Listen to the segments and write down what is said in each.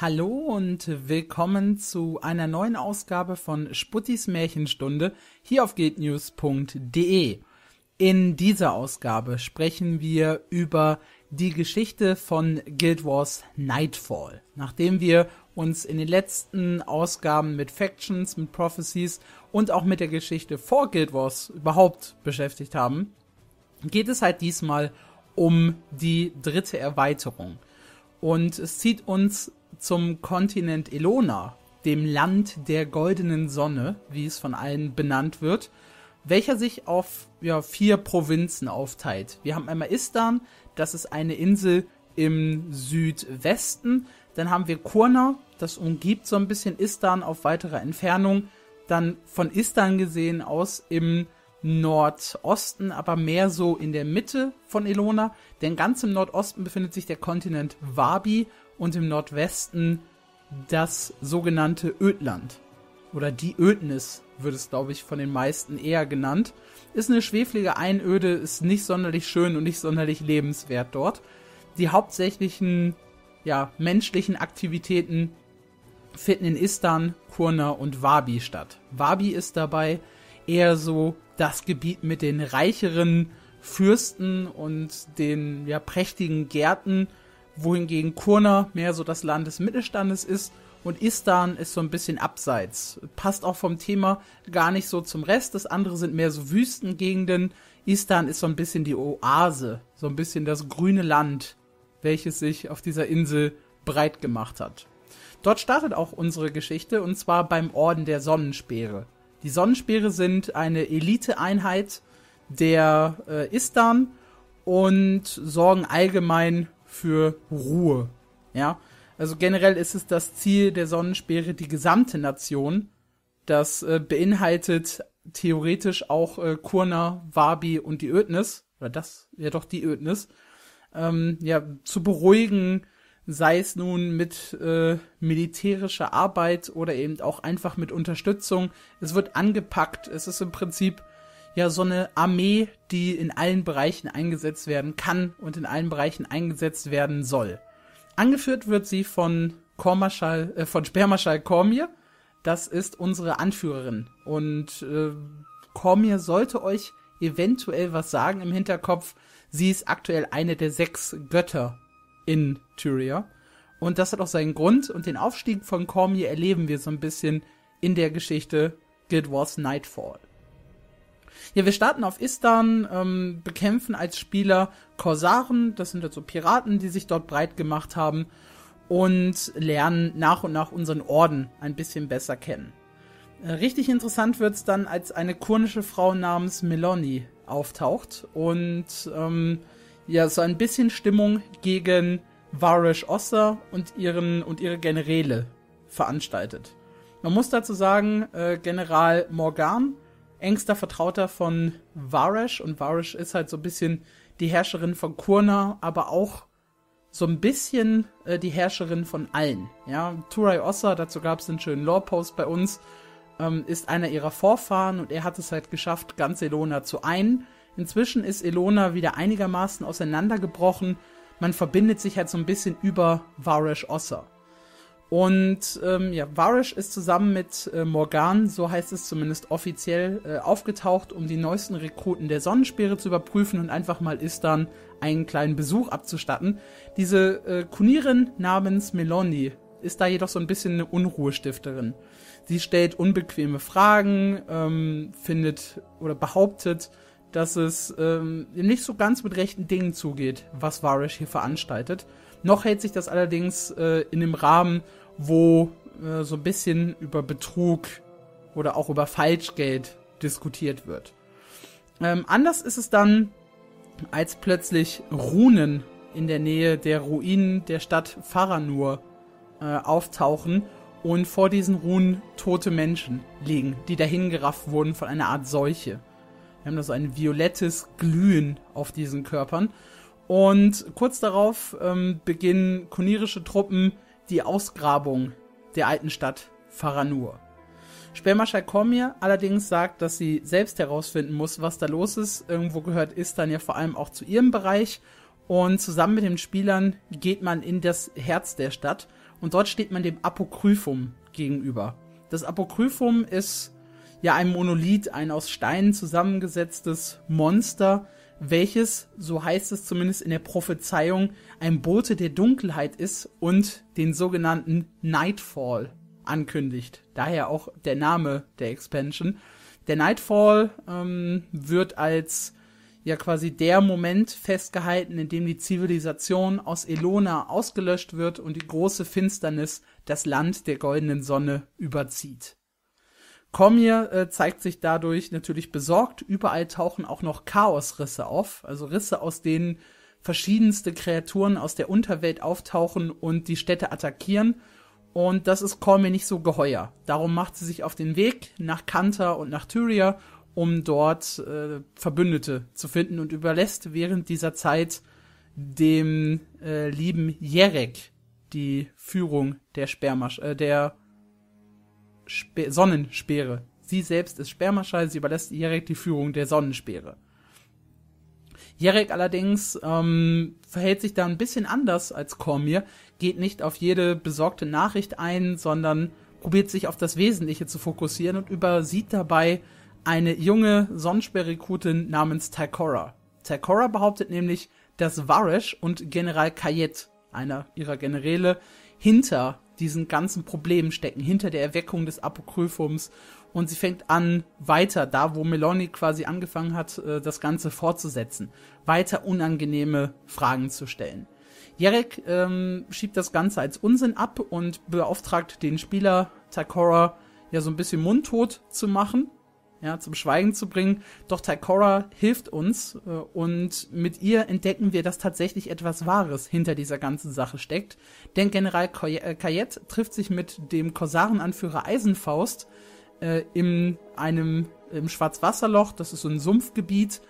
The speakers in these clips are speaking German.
Hallo und willkommen zu einer neuen Ausgabe von Sputtis Märchenstunde hier auf guildnews.de. In dieser Ausgabe sprechen wir über die Geschichte von Guild Wars Nightfall. Nachdem wir uns in den letzten Ausgaben mit Factions, mit Prophecies und auch mit der Geschichte vor Guild Wars überhaupt beschäftigt haben, geht es halt diesmal um die dritte Erweiterung. Und es zieht uns zum Kontinent Elona, dem Land der goldenen Sonne, wie es von allen benannt wird, welcher sich auf ja, vier Provinzen aufteilt. Wir haben einmal Istan, das ist eine Insel im Südwesten. Dann haben wir Kurna, das umgibt so ein bisschen Istan auf weiterer Entfernung. Dann von Istan gesehen aus im Nordosten, aber mehr so in der Mitte von Elona. Denn ganz im Nordosten befindet sich der Kontinent Wabi und im Nordwesten das sogenannte Ödland. Oder die Ödnis wird es, glaube ich, von den meisten eher genannt. Ist eine schweflige Einöde, ist nicht sonderlich schön und nicht sonderlich lebenswert dort. Die hauptsächlichen, ja, menschlichen Aktivitäten finden in Istan, Kurna und Wabi statt. Wabi ist dabei eher so das Gebiet mit den reicheren Fürsten und den ja prächtigen Gärten wohingegen Kurna mehr so das Land des Mittelstandes ist und Istan ist so ein bisschen abseits. Passt auch vom Thema gar nicht so zum Rest. Das andere sind mehr so Wüstengegenden. Istan ist so ein bisschen die Oase, so ein bisschen das grüne Land, welches sich auf dieser Insel breit gemacht hat. Dort startet auch unsere Geschichte und zwar beim Orden der Sonnenspeere. Die Sonnenspeere sind eine Eliteeinheit der äh, Istan und sorgen allgemein für Ruhe. Ja, also generell ist es das Ziel der Sonnensperre die gesamte Nation. Das äh, beinhaltet theoretisch auch äh, Kurna, Wabi und die Ödnis, oder das, ja doch die Ödnis, ähm, ja, zu beruhigen, sei es nun mit äh, militärischer Arbeit oder eben auch einfach mit Unterstützung. Es wird angepackt, es ist im Prinzip ja so eine Armee, die in allen Bereichen eingesetzt werden kann und in allen Bereichen eingesetzt werden soll. Angeführt wird sie von Kormarschall, äh, von Spermarschall Kormir. Das ist unsere Anführerin. Und äh, Kormir sollte euch eventuell was sagen im Hinterkopf. Sie ist aktuell eine der sechs Götter in Tyria. Und das hat auch seinen Grund. Und den Aufstieg von Cormier erleben wir so ein bisschen in der Geschichte Guild Wars Nightfall. Ja, wir starten auf Istan, ähm, bekämpfen als Spieler Korsaren, das sind halt so Piraten, die sich dort breit gemacht haben und lernen nach und nach unseren Orden ein bisschen besser kennen. Äh, richtig interessant wird's dann, als eine kurnische Frau namens Meloni auftaucht und ähm, ja, so ein bisschen Stimmung gegen Varish Osser und ihren und ihre Generäle veranstaltet. Man muss dazu sagen, äh, General Morgan engster Vertrauter von Varesh und Varesh ist halt so ein bisschen die Herrscherin von Kurna, aber auch so ein bisschen äh, die Herrscherin von allen. Ja, Turai Ossa, dazu gab es einen schönen Lore-Post bei uns, ähm, ist einer ihrer Vorfahren und er hat es halt geschafft, ganz Elona zu einen. Inzwischen ist Elona wieder einigermaßen auseinandergebrochen. Man verbindet sich halt so ein bisschen über Varesh Ossa. Und ähm, ja, Varish ist zusammen mit äh, Morgan, so heißt es zumindest offiziell, äh, aufgetaucht, um die neuesten Rekruten der Sonnenspeere zu überprüfen und einfach mal Istan einen kleinen Besuch abzustatten. Diese äh, Kunierin namens Meloni ist da jedoch so ein bisschen eine Unruhestifterin. Sie stellt unbequeme Fragen, ähm, findet oder behauptet, dass es ähm, nicht so ganz mit rechten Dingen zugeht, was Varish hier veranstaltet. Noch hält sich das allerdings äh, in dem Rahmen wo äh, so ein bisschen über Betrug oder auch über Falschgeld diskutiert wird. Ähm, anders ist es dann, als plötzlich Runen in der Nähe der Ruinen der Stadt Faranur äh, auftauchen und vor diesen Runen tote Menschen liegen, die dahingerafft wurden von einer Art Seuche. Wir haben da so ein violettes Glühen auf diesen Körpern. Und kurz darauf ähm, beginnen konirische Truppen die Ausgrabung der alten Stadt Faranur. Sperrmarschall Kormir allerdings sagt, dass sie selbst herausfinden muss, was da los ist. Irgendwo gehört Istan ja vor allem auch zu ihrem Bereich. Und zusammen mit den Spielern geht man in das Herz der Stadt und dort steht man dem Apokryphum gegenüber. Das Apokryphum ist ja ein Monolith, ein aus Steinen zusammengesetztes Monster, welches, so heißt es zumindest in der Prophezeiung, ein Bote der Dunkelheit ist und den sogenannten Nightfall ankündigt. Daher auch der Name der Expansion. Der Nightfall ähm, wird als ja quasi der Moment festgehalten, in dem die Zivilisation aus Elona ausgelöscht wird und die große Finsternis das Land der goldenen Sonne überzieht. Cormier äh, zeigt sich dadurch natürlich besorgt. Überall tauchen auch noch Chaosrisse auf, also Risse, aus denen verschiedenste Kreaturen aus der Unterwelt auftauchen und die Städte attackieren. Und das ist Cormier nicht so geheuer. Darum macht sie sich auf den Weg nach Kanta und nach Tyria, um dort äh, Verbündete zu finden und überlässt während dieser Zeit dem äh, lieben Jerek die Führung der Spermasch, äh, der Spe Sonnenspeere. Sie selbst ist Spermaschall, sie überlässt Jerek die Führung der Sonnenspeere. Jerek allerdings ähm, verhält sich da ein bisschen anders als Kormir, geht nicht auf jede besorgte Nachricht ein, sondern probiert sich auf das Wesentliche zu fokussieren und übersieht dabei eine junge Sonnenspeerrekrutin namens Takora. Takora behauptet nämlich, dass Varesh und General Kayet, einer ihrer Generäle, hinter diesen ganzen Problemen stecken, hinter der Erweckung des Apokryphums. Und sie fängt an, weiter, da wo Meloni quasi angefangen hat, äh, das Ganze fortzusetzen, weiter unangenehme Fragen zu stellen. Jarek ähm, schiebt das Ganze als Unsinn ab und beauftragt den Spieler Takora ja so ein bisschen mundtot zu machen ja, zum Schweigen zu bringen. Doch Taikora hilft uns äh, und mit ihr entdecken wir, dass tatsächlich etwas Wahres hinter dieser ganzen Sache steckt. Denn General Kayet äh, trifft sich mit dem Korsarenanführer Eisenfaust äh, in einem im Schwarzwasserloch, das ist so ein Sumpfgebiet,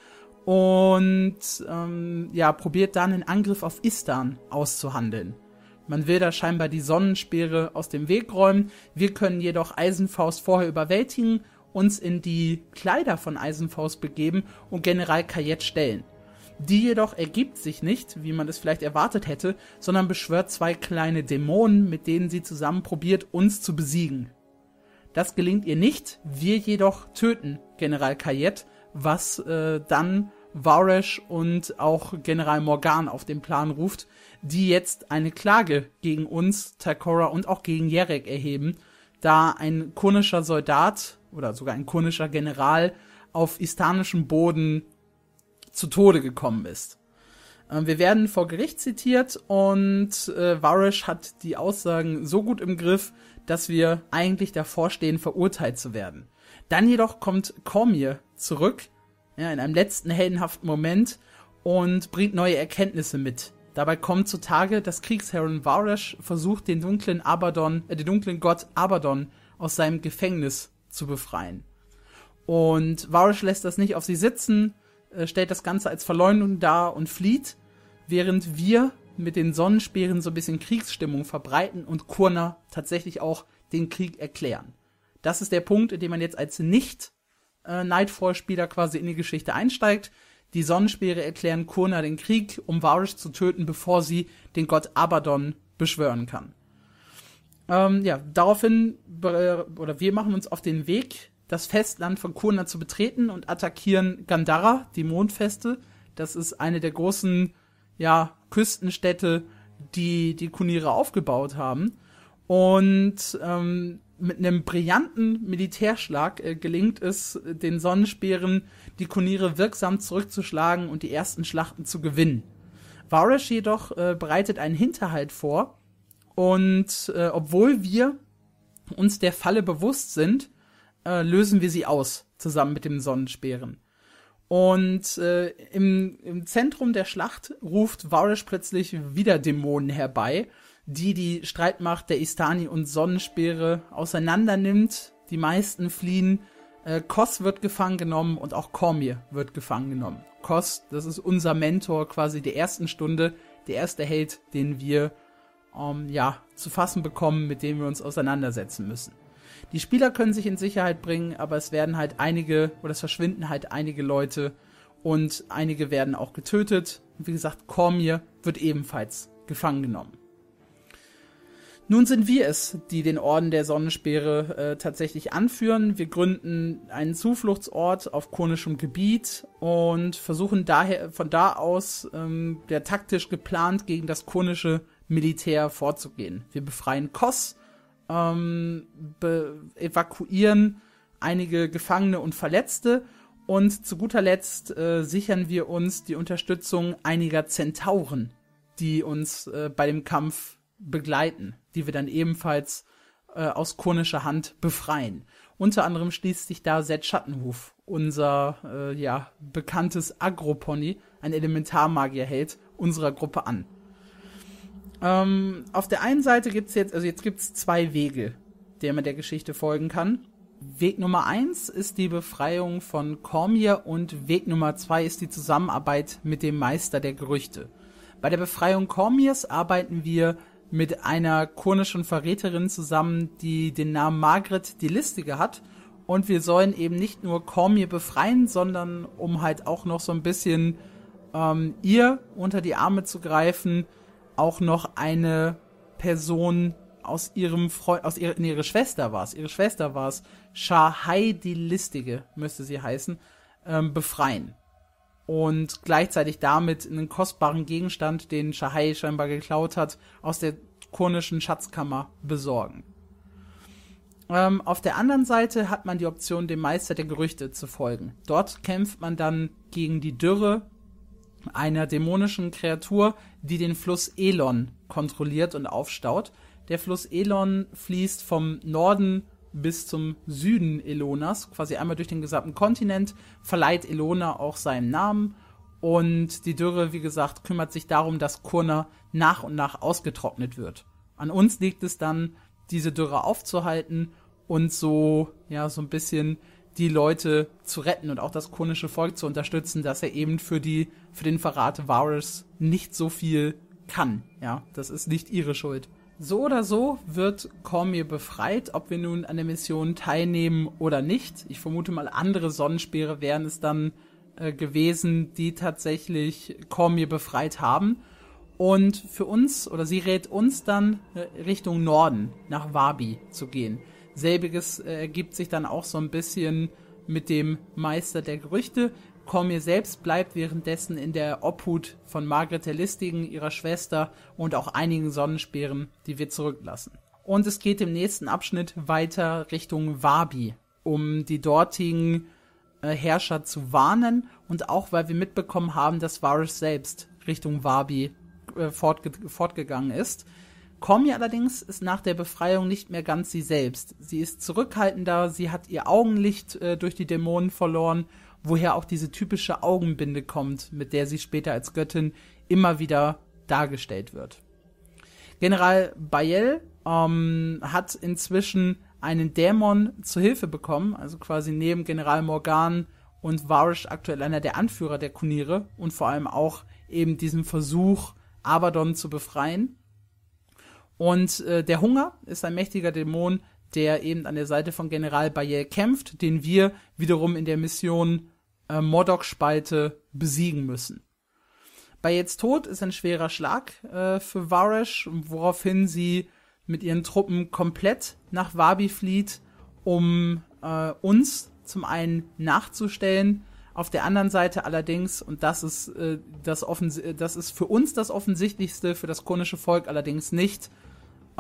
und ähm, ja, probiert dann einen Angriff auf Istan auszuhandeln. Man will da scheinbar die Sonnenspeere aus dem Weg räumen. Wir können jedoch Eisenfaust vorher überwältigen uns in die Kleider von Eisenfaust begeben und General Kayet stellen. Die jedoch ergibt sich nicht, wie man es vielleicht erwartet hätte, sondern beschwört zwei kleine Dämonen, mit denen sie zusammen probiert, uns zu besiegen. Das gelingt ihr nicht, wir jedoch töten General Kayet, was äh, dann Varesh und auch General Morgan auf den Plan ruft, die jetzt eine Klage gegen uns, Takora und auch gegen Jerek erheben, da ein kurnischer Soldat oder sogar ein kurnischer General auf istanischem Boden zu Tode gekommen ist. Äh, wir werden vor Gericht zitiert und äh, Varish hat die Aussagen so gut im Griff, dass wir eigentlich davor stehen, verurteilt zu werden. Dann jedoch kommt Cormier zurück, ja, in einem letzten heldenhaften Moment und bringt neue Erkenntnisse mit. Dabei kommt zutage, dass Kriegsherren Varish versucht, den dunklen Abaddon, äh, den dunklen Gott Abaddon aus seinem Gefängnis zu befreien. Und Varish lässt das nicht auf sie sitzen, äh, stellt das Ganze als Verleumdung dar und flieht, während wir mit den Sonnenspeeren so ein bisschen Kriegsstimmung verbreiten und Kurna tatsächlich auch den Krieg erklären. Das ist der Punkt, in dem man jetzt als nicht äh, Nightfall-Spieler quasi in die Geschichte einsteigt. Die Sonnenspeere erklären Kurna den Krieg, um Varish zu töten, bevor sie den Gott Abaddon beschwören kann. Ähm, ja, daraufhin, oder wir machen uns auf den Weg, das Festland von Kurna zu betreten und attackieren Gandhara, die Mondfeste. Das ist eine der großen, ja, Küstenstädte, die die Kunire aufgebaut haben. Und ähm, mit einem brillanten Militärschlag äh, gelingt es den Sonnenspeeren, die Kunire wirksam zurückzuschlagen und die ersten Schlachten zu gewinnen. Varesh jedoch äh, bereitet einen Hinterhalt vor und äh, obwohl wir uns der Falle bewusst sind, äh, lösen wir sie aus, zusammen mit dem Sonnenspeeren. Und äh, im, im Zentrum der Schlacht ruft Varish plötzlich wieder Dämonen herbei, die die Streitmacht der Istani und Sonnenspeere auseinander nimmt. Die meisten fliehen. Äh, Kos wird gefangen genommen und auch Kormir wird gefangen genommen. Kos, das ist unser Mentor quasi der ersten Stunde, der erste Held, den wir ähm, ja, zu fassen bekommen, mit dem wir uns auseinandersetzen müssen. Die Spieler können sich in Sicherheit bringen, aber es werden halt einige, oder es verschwinden halt einige Leute und einige werden auch getötet. Und wie gesagt, Cormier wird ebenfalls gefangen genommen. Nun sind wir es, die den Orden der Sonnenspeere äh, tatsächlich anführen. Wir gründen einen Zufluchtsort auf konischem Gebiet und versuchen daher von da aus ähm, der taktisch geplant gegen das konische Militär vorzugehen. Wir befreien Kos, ähm, evakuieren einige Gefangene und Verletzte und zu guter Letzt äh, sichern wir uns die Unterstützung einiger Zentauren, die uns äh, bei dem Kampf begleiten, die wir dann ebenfalls äh, aus konischer Hand befreien. Unter anderem schließt sich da Zed Schattenhuf, unser äh, ja bekanntes Agropony, ein Elementarmagierheld unserer Gruppe an. Ähm, auf der einen Seite gibt's jetzt, also jetzt gibt's zwei Wege, der man der Geschichte folgen kann. Weg Nummer eins ist die Befreiung von Cormier und Weg Nummer zwei ist die Zusammenarbeit mit dem Meister der Gerüchte. Bei der Befreiung Cormiers arbeiten wir mit einer konischen Verräterin zusammen, die den Namen Margaret die Listige hat. Und wir sollen eben nicht nur Cormier befreien, sondern um halt auch noch so ein bisschen ähm, ihr unter die Arme zu greifen, auch noch eine Person aus ihrem Freund, aus ihrer, ihre Schwester war es, ihre Schwester war es, Shahai die Listige, müsste sie heißen, ähm, befreien. Und gleichzeitig damit einen kostbaren Gegenstand, den Shahai scheinbar geklaut hat, aus der konischen Schatzkammer besorgen. Ähm, auf der anderen Seite hat man die Option, dem Meister der Gerüchte zu folgen. Dort kämpft man dann gegen die Dürre einer dämonischen Kreatur, die den Fluss Elon kontrolliert und aufstaut. Der Fluss Elon fließt vom Norden bis zum Süden Elonas, quasi einmal durch den gesamten Kontinent, verleiht Elona auch seinen Namen und die Dürre, wie gesagt, kümmert sich darum, dass Kurna nach und nach ausgetrocknet wird. An uns liegt es dann, diese Dürre aufzuhalten und so, ja, so ein bisschen die Leute zu retten und auch das konische Volk zu unterstützen, dass er eben für die, für den Verrat Varus nicht so viel kann. Ja, das ist nicht ihre Schuld. So oder so wird Cormier befreit, ob wir nun an der Mission teilnehmen oder nicht. Ich vermute mal, andere Sonnenspeere wären es dann äh, gewesen, die tatsächlich Cormier befreit haben. Und für uns, oder sie rät uns dann äh, Richtung Norden, nach Wabi zu gehen. Selbiges äh, ergibt sich dann auch so ein bisschen mit dem Meister der Gerüchte. Cormier selbst bleibt währenddessen in der Obhut von Margret der Listigen, ihrer Schwester und auch einigen Sonnenspeeren, die wir zurücklassen. Und es geht im nächsten Abschnitt weiter Richtung Wabi, um die dortigen äh, Herrscher zu warnen und auch weil wir mitbekommen haben, dass Varus selbst Richtung Wabi äh, fortge fortgegangen ist. Cormier allerdings ist nach der Befreiung nicht mehr ganz sie selbst. Sie ist zurückhaltender, sie hat ihr Augenlicht äh, durch die Dämonen verloren woher auch diese typische Augenbinde kommt, mit der sie später als Göttin immer wieder dargestellt wird. General Bayel ähm, hat inzwischen einen Dämon zu Hilfe bekommen, also quasi neben General Morgan und Varish aktuell einer der Anführer der Kuniere und vor allem auch eben diesen Versuch, Abaddon zu befreien. Und äh, der Hunger ist ein mächtiger Dämon, der eben an der Seite von General Bayel kämpft, den wir wiederum in der Mission äh, Modok-Spalte besiegen müssen. Bayels Tod ist ein schwerer Schlag äh, für Varesh, woraufhin sie mit ihren Truppen komplett nach Wabi flieht, um äh, uns zum einen nachzustellen, auf der anderen Seite allerdings, und das ist, äh, das, das ist für uns das Offensichtlichste, für das konische Volk allerdings nicht,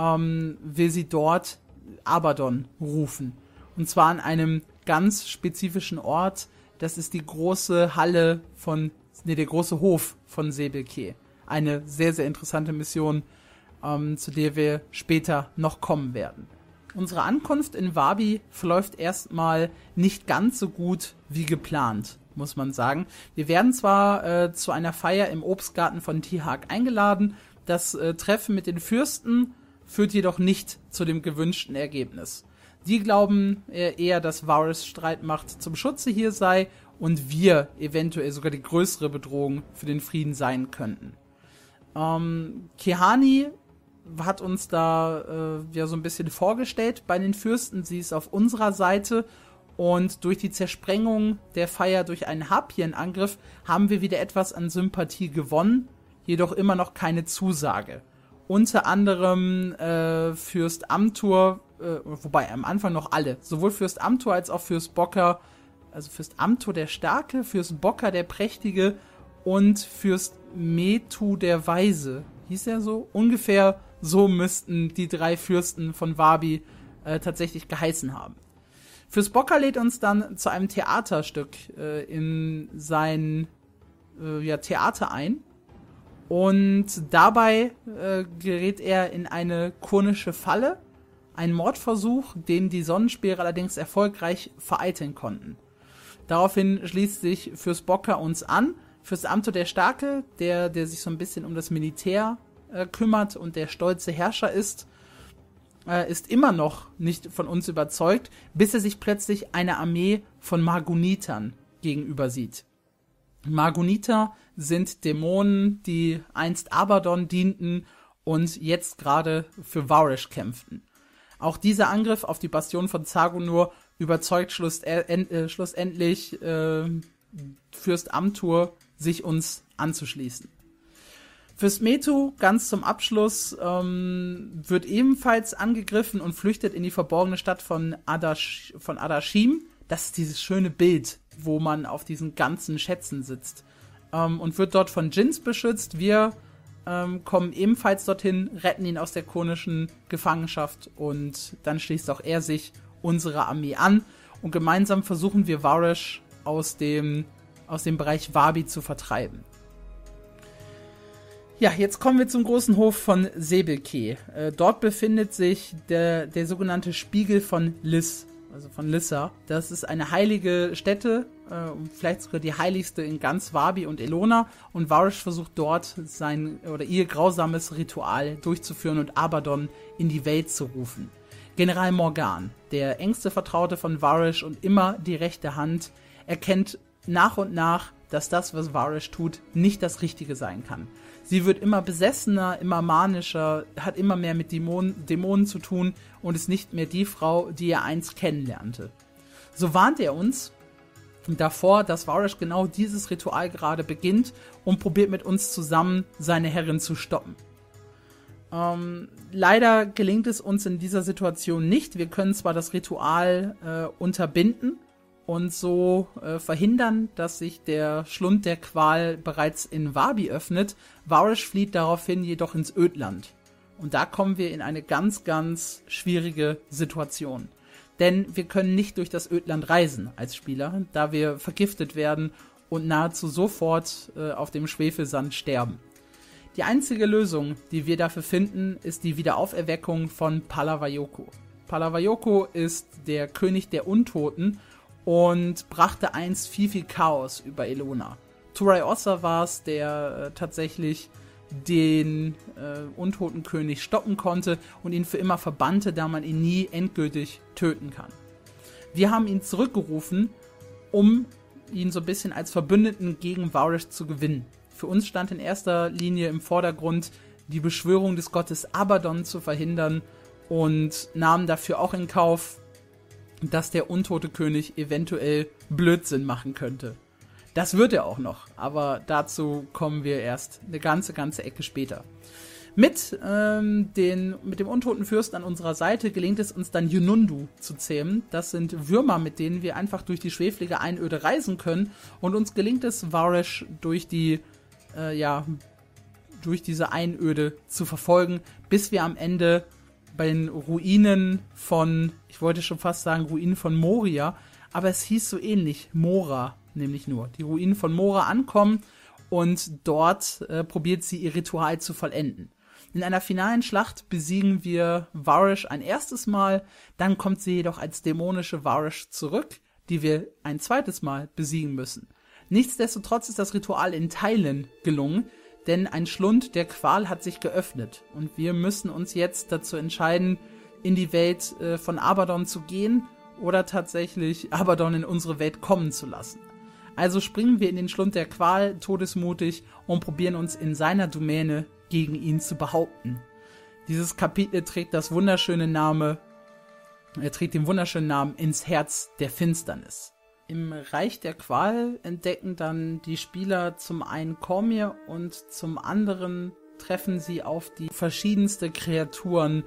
ähm, will sie dort Abaddon rufen. Und zwar an einem ganz spezifischen Ort, das ist die große Halle von, nee, der große Hof von Sebelke. Eine sehr, sehr interessante Mission, ähm, zu der wir später noch kommen werden. Unsere Ankunft in Wabi verläuft erstmal nicht ganz so gut wie geplant, muss man sagen. Wir werden zwar äh, zu einer Feier im Obstgarten von Tihak eingeladen, das äh, Treffen mit den Fürsten führt jedoch nicht zu dem gewünschten Ergebnis. Die glauben eher, dass Varys Streitmacht zum Schutze hier sei und wir eventuell sogar die größere Bedrohung für den Frieden sein könnten. Ähm, Kehani hat uns da äh, ja so ein bisschen vorgestellt bei den Fürsten. Sie ist auf unserer Seite und durch die Zersprengung der Feier durch einen Harpienangriff haben wir wieder etwas an Sympathie gewonnen, jedoch immer noch keine Zusage. Unter anderem äh, Fürst Amtur, äh, wobei am Anfang noch alle, sowohl Fürst Amtur als auch Fürst Bocker, also Fürst Amtur der Starke, Fürst Bocker der Prächtige und Fürst Metu der Weise. Hieß er so? Ungefähr so müssten die drei Fürsten von Wabi äh, tatsächlich geheißen haben. Fürst Bocker lädt uns dann zu einem Theaterstück äh, in sein äh, ja, Theater ein. Und dabei äh, gerät er in eine kurnische Falle, ein Mordversuch, den die Sonnenspeere allerdings erfolgreich vereiteln konnten. Daraufhin schließt sich Fürst Bocker uns an, Fürst Amto der Starke, der, der sich so ein bisschen um das Militär äh, kümmert und der stolze Herrscher ist, äh, ist immer noch nicht von uns überzeugt, bis er sich plötzlich einer Armee von Margunitern gegenüber sieht. Marguniter sind Dämonen, die einst Abaddon dienten und jetzt gerade für Varish kämpften. Auch dieser Angriff auf die Bastion von Zagunur überzeugt äh, schlussendlich äh, Fürst Amtur, sich uns anzuschließen. Fürs Metu, ganz zum Abschluss, ähm, wird ebenfalls angegriffen und flüchtet in die verborgene Stadt von, Adash, von Adashim. Das ist dieses schöne Bild, wo man auf diesen ganzen Schätzen sitzt. Ähm, und wird dort von Jins beschützt. Wir ähm, kommen ebenfalls dorthin, retten ihn aus der konischen Gefangenschaft und dann schließt auch er sich unserer Armee an. Und gemeinsam versuchen wir Varish aus dem, aus dem Bereich Wabi zu vertreiben. Ja, jetzt kommen wir zum großen Hof von Sebelke. Äh, dort befindet sich der, der sogenannte Spiegel von Lis also von Lissa. Das ist eine heilige Stätte, äh, vielleicht sogar die heiligste in ganz Wabi und Elona. Und Varish versucht dort sein oder ihr grausames Ritual durchzuführen und Abaddon in die Welt zu rufen. General Morgan, der engste Vertraute von Varish und immer die rechte Hand, erkennt nach und nach, dass das, was Varish tut, nicht das Richtige sein kann. Sie wird immer besessener, immer manischer, hat immer mehr mit Dämonen, Dämonen zu tun und ist nicht mehr die Frau, die er einst kennenlernte. So warnt er uns davor, dass Varish genau dieses Ritual gerade beginnt und probiert mit uns zusammen seine Herrin zu stoppen. Ähm, leider gelingt es uns in dieser Situation nicht. Wir können zwar das Ritual äh, unterbinden, und so äh, verhindern, dass sich der Schlund der Qual bereits in Wabi öffnet. Varish flieht daraufhin jedoch ins Ödland. Und da kommen wir in eine ganz, ganz schwierige Situation. Denn wir können nicht durch das Ödland reisen als Spieler, da wir vergiftet werden und nahezu sofort äh, auf dem Schwefelsand sterben. Die einzige Lösung, die wir dafür finden, ist die Wiederauferweckung von Palavayoko. Palavayoko ist der König der Untoten und brachte einst viel, viel Chaos über Elona. Turai Ossa war es, der äh, tatsächlich den äh, Untotenkönig stoppen konnte und ihn für immer verbannte, da man ihn nie endgültig töten kann. Wir haben ihn zurückgerufen, um ihn so ein bisschen als Verbündeten gegen Varish zu gewinnen. Für uns stand in erster Linie im Vordergrund, die Beschwörung des Gottes Abaddon zu verhindern und nahmen dafür auch in Kauf, dass der untote König eventuell Blödsinn machen könnte. Das wird er auch noch, aber dazu kommen wir erst eine ganze, ganze Ecke später. Mit, ähm, den, mit dem untoten Fürsten an unserer Seite gelingt es uns dann Yunundu zu zähmen. Das sind Würmer, mit denen wir einfach durch die schweflige Einöde reisen können. Und uns gelingt es, Varesh durch die, äh, ja, durch diese Einöde zu verfolgen, bis wir am Ende bei den Ruinen von, ich wollte schon fast sagen, Ruinen von Moria, aber es hieß so ähnlich, Mora, nämlich nur. Die Ruinen von Mora ankommen und dort äh, probiert sie ihr Ritual zu vollenden. In einer finalen Schlacht besiegen wir Varish ein erstes Mal, dann kommt sie jedoch als dämonische Varish zurück, die wir ein zweites Mal besiegen müssen. Nichtsdestotrotz ist das Ritual in Teilen gelungen, denn ein Schlund der Qual hat sich geöffnet und wir müssen uns jetzt dazu entscheiden, in die Welt äh, von Abaddon zu gehen oder tatsächlich Abaddon in unsere Welt kommen zu lassen. Also springen wir in den Schlund der Qual todesmutig und probieren uns in seiner Domäne gegen ihn zu behaupten. Dieses Kapitel trägt das wunderschöne Name, er trägt den wunderschönen Namen ins Herz der Finsternis. Im Reich der Qual entdecken dann die Spieler zum einen Cormier und zum anderen treffen sie auf die verschiedenste Kreaturen,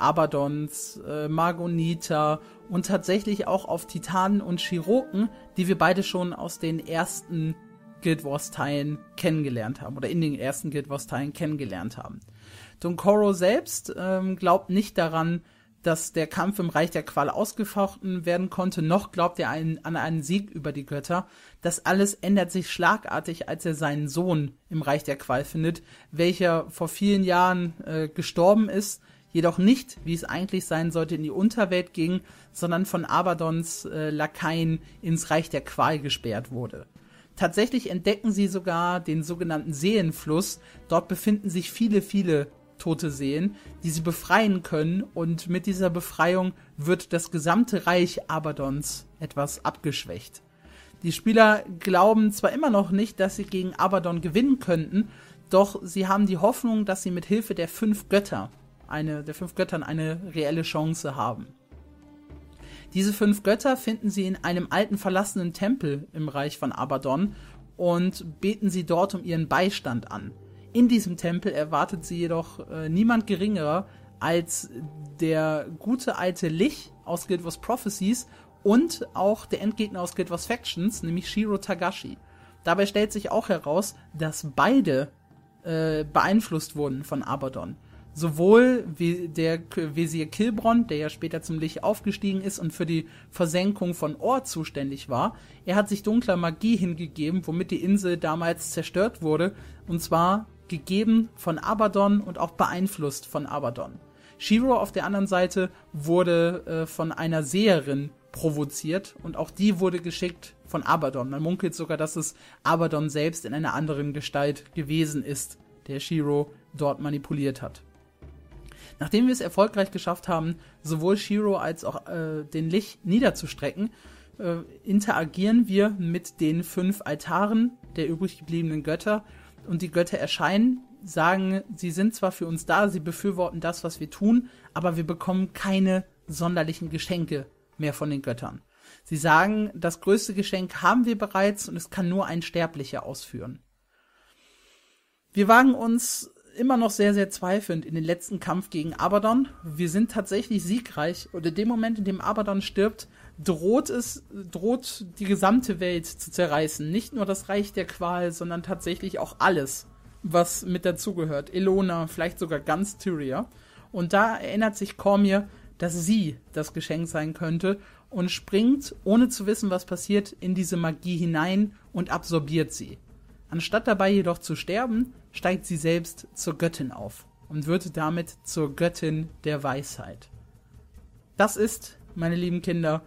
Abadons, äh, und tatsächlich auch auf Titanen und Chiroken, die wir beide schon aus den ersten Guild Wars Teilen kennengelernt haben oder in den ersten Guild Wars Teilen kennengelernt haben. Don Koro selbst ähm, glaubt nicht daran, dass der Kampf im Reich der Qual ausgefochten werden konnte, noch glaubt er einen, an einen Sieg über die Götter. Das alles ändert sich schlagartig, als er seinen Sohn im Reich der Qual findet, welcher vor vielen Jahren äh, gestorben ist, jedoch nicht, wie es eigentlich sein sollte, in die Unterwelt ging, sondern von Abadons äh, Lakaien ins Reich der Qual gesperrt wurde. Tatsächlich entdecken sie sogar den sogenannten Seelenfluss. Dort befinden sich viele, viele tote Seelen, die sie befreien können und mit dieser Befreiung wird das gesamte Reich Abadons etwas abgeschwächt. Die Spieler glauben zwar immer noch nicht, dass sie gegen Abaddon gewinnen könnten, doch sie haben die Hoffnung, dass sie mit Hilfe der fünf Götter, eine, der fünf Göttern eine reelle Chance haben. Diese fünf Götter finden sie in einem alten verlassenen Tempel im Reich von Abaddon und beten sie dort um ihren Beistand an. In diesem Tempel erwartet sie jedoch äh, niemand geringerer als der gute alte Lich aus Guild Wars Prophecies und auch der Endgegner aus Guild Wars Factions, nämlich Shiro Tagashi. Dabei stellt sich auch heraus, dass beide äh, beeinflusst wurden von Abaddon. Sowohl wie der Wesir Kilbron, der ja später zum Lich aufgestiegen ist und für die Versenkung von Or zuständig war, er hat sich dunkler Magie hingegeben, womit die Insel damals zerstört wurde, und zwar gegeben von Abaddon und auch beeinflusst von Abaddon. Shiro auf der anderen Seite wurde äh, von einer Seherin provoziert und auch die wurde geschickt von Abaddon. Man munkelt sogar, dass es Abaddon selbst in einer anderen Gestalt gewesen ist, der Shiro dort manipuliert hat. Nachdem wir es erfolgreich geschafft haben, sowohl Shiro als auch äh, den Lich niederzustrecken, äh, interagieren wir mit den fünf Altaren der übrig gebliebenen Götter und die Götter erscheinen, sagen, sie sind zwar für uns da, sie befürworten das, was wir tun, aber wir bekommen keine sonderlichen Geschenke mehr von den Göttern. Sie sagen, das größte Geschenk haben wir bereits und es kann nur ein Sterblicher ausführen. Wir wagen uns immer noch sehr, sehr zweifelnd in den letzten Kampf gegen Abaddon. Wir sind tatsächlich siegreich und in dem Moment, in dem Abaddon stirbt, droht es, droht die gesamte Welt zu zerreißen. Nicht nur das Reich der Qual, sondern tatsächlich auch alles, was mit dazugehört. Elona, vielleicht sogar ganz Tyria. Und da erinnert sich Cormier, dass sie das Geschenk sein könnte und springt, ohne zu wissen, was passiert, in diese Magie hinein und absorbiert sie. Anstatt dabei jedoch zu sterben, steigt sie selbst zur Göttin auf und wird damit zur Göttin der Weisheit. Das ist, meine lieben Kinder,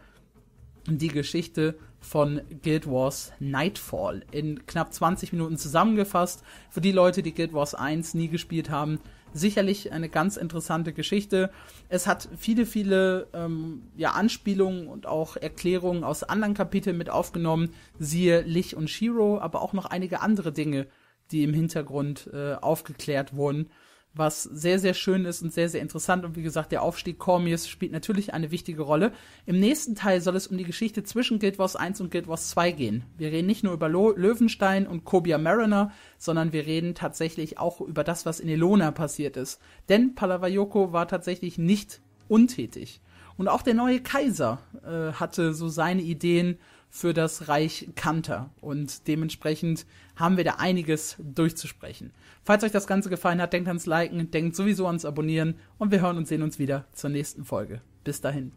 die Geschichte von Guild Wars Nightfall in knapp 20 Minuten zusammengefasst. Für die Leute, die Guild Wars 1 nie gespielt haben, sicherlich eine ganz interessante Geschichte. Es hat viele, viele ähm, ja, Anspielungen und auch Erklärungen aus anderen Kapiteln mit aufgenommen, siehe Lich und Shiro, aber auch noch einige andere Dinge, die im Hintergrund äh, aufgeklärt wurden was sehr, sehr schön ist und sehr, sehr interessant. Und wie gesagt, der Aufstieg Cormiers spielt natürlich eine wichtige Rolle. Im nächsten Teil soll es um die Geschichte zwischen Guild Wars 1 und Guild Wars 2 gehen. Wir reden nicht nur über Lo Löwenstein und Kobia Mariner, sondern wir reden tatsächlich auch über das, was in Elona passiert ist. Denn Palavayoko war tatsächlich nicht untätig. Und auch der neue Kaiser äh, hatte so seine Ideen für das Reich Kanter. Und dementsprechend haben wir da einiges durchzusprechen. Falls euch das Ganze gefallen hat, denkt ans Liken, denkt sowieso ans Abonnieren und wir hören und sehen uns wieder zur nächsten Folge. Bis dahin.